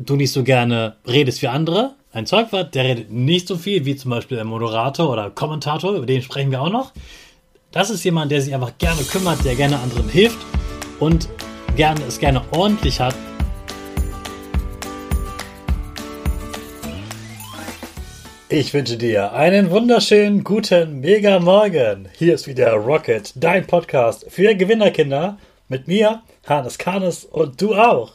du nicht so gerne redest wie andere. Ein Zeugwart, der redet nicht so viel wie zum Beispiel ein Moderator oder Kommentator, über den sprechen wir auch noch. Das ist jemand, der sich einfach gerne kümmert, der gerne anderen hilft und gerne, es gerne ordentlich hat. Ich wünsche dir einen wunderschönen guten Mega Morgen. Hier ist wieder Rocket, dein Podcast für Gewinnerkinder mit mir, Hannes Karnes und du auch.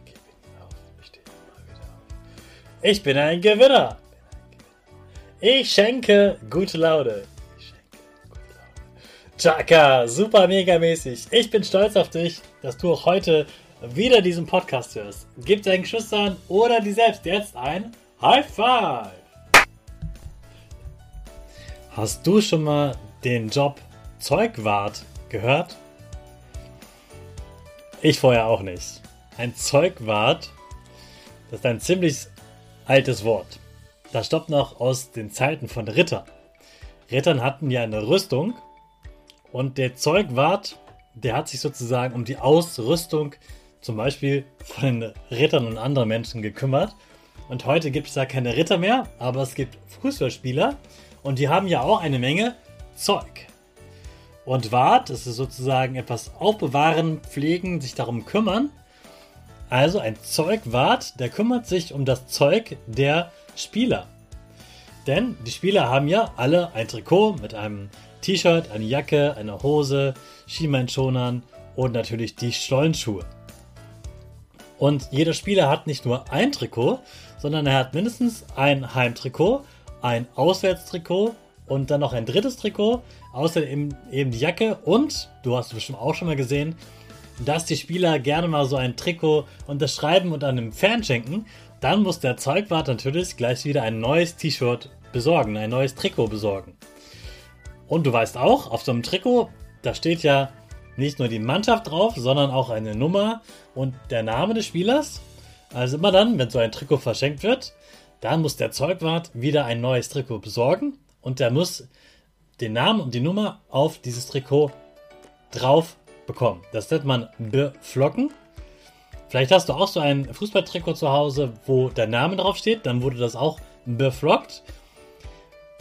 Ich bin ein Gewinner. Ich schenke gute Laune. Chaka, super mega mäßig. Ich bin stolz auf dich, dass du auch heute wieder diesen Podcast hörst. Gib deinen Geschwistern oder dir selbst jetzt ein High Five. Hast du schon mal den Job Zeugwart gehört? Ich vorher auch nicht. Ein Zeugwart, das ist ein ziemlich altes Wort. Das stammt noch aus den Zeiten von Rittern. Rittern hatten ja eine Rüstung und der Zeugwart, der hat sich sozusagen um die Ausrüstung zum Beispiel von den Rittern und anderen Menschen gekümmert. Und heute gibt es da keine Ritter mehr, aber es gibt Fußballspieler und die haben ja auch eine Menge Zeug. Und Wart, ist sozusagen etwas aufbewahren, pflegen, sich darum kümmern. Also ein Zeugwart, der kümmert sich um das Zeug der Spieler. Denn die Spieler haben ja alle ein Trikot mit einem T-Shirt, eine Jacke, eine Hose, Schienbeinschonern und natürlich die Stollenschuhe. Und jeder Spieler hat nicht nur ein Trikot, sondern er hat mindestens ein Heimtrikot, ein Auswärtstrikot und dann noch ein drittes Trikot, außerdem eben die Jacke und, du hast bestimmt auch schon mal gesehen, dass die Spieler gerne mal so ein Trikot unterschreiben und an einem Fan schenken. Dann muss der Zeugwart natürlich gleich wieder ein neues T-Shirt besorgen, ein neues Trikot besorgen. Und du weißt auch, auf so einem Trikot, da steht ja nicht nur die Mannschaft drauf, sondern auch eine Nummer und der Name des Spielers. Also immer dann, wenn so ein Trikot verschenkt wird, dann muss der Zeugwart wieder ein neues Trikot besorgen und der muss den Namen und die Nummer auf dieses Trikot drauf bekommen. Das nennt man beflocken. Vielleicht hast du auch so ein Fußballtrikot zu Hause, wo der Name drauf steht, dann wurde das auch beflockt.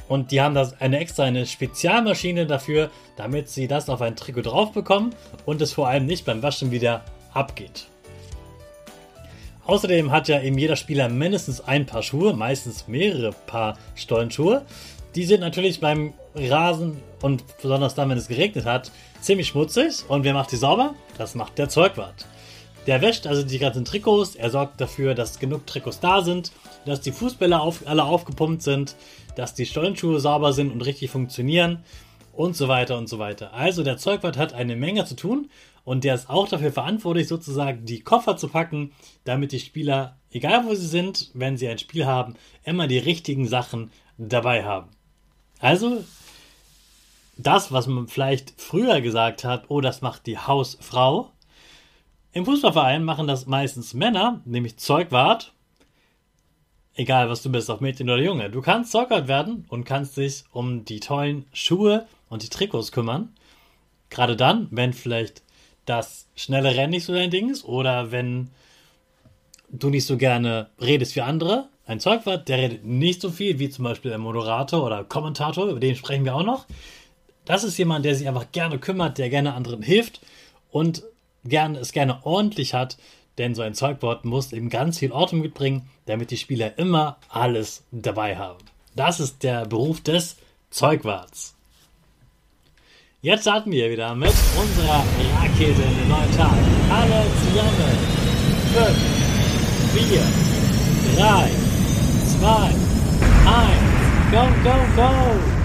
Und die haben da eine extra eine Spezialmaschine dafür, damit sie das auf ein Trikot drauf bekommen und es vor allem nicht beim Waschen wieder abgeht. Außerdem hat ja eben jeder Spieler mindestens ein Paar Schuhe, meistens mehrere Paar Stollenschuhe. Die sind natürlich beim Rasen und besonders dann, wenn es geregnet hat, ziemlich schmutzig. Und wer macht die sauber? Das macht der Zeugwart. Der wäscht also die ganzen Trikots, er sorgt dafür, dass genug Trikots da sind, dass die Fußbälle auf, alle aufgepumpt sind, dass die Stollenschuhe sauber sind und richtig funktionieren und so weiter und so weiter. Also der Zeugwart hat eine Menge zu tun und der ist auch dafür verantwortlich, sozusagen die Koffer zu packen, damit die Spieler, egal wo sie sind, wenn sie ein Spiel haben, immer die richtigen Sachen dabei haben. Also das, was man vielleicht früher gesagt hat, oh, das macht die Hausfrau. Im Fußballverein machen das meistens Männer, nämlich Zeugwart. Egal, was du bist, ob Mädchen oder Junge. Du kannst Zeugwart werden und kannst dich um die tollen Schuhe und die Trikots kümmern. Gerade dann, wenn vielleicht das schnelle Rennen nicht so dein Ding ist oder wenn du nicht so gerne redest wie andere. Ein Zeugwart, der redet nicht so viel wie zum Beispiel ein Moderator oder Kommentator, über den sprechen wir auch noch. Das ist jemand, der sich einfach gerne kümmert, der gerne anderen hilft und gern, es gerne ordentlich hat, denn so ein Zeugwort muss eben ganz viel Ordnung mitbringen, damit die Spieler immer alles dabei haben. Das ist der Beruf des Zeugwarts. Jetzt starten wir wieder mit unserer Rakete in den neuen Tag. Alle zusammen. 5, 4, 3, 2, 1. Go, go, go!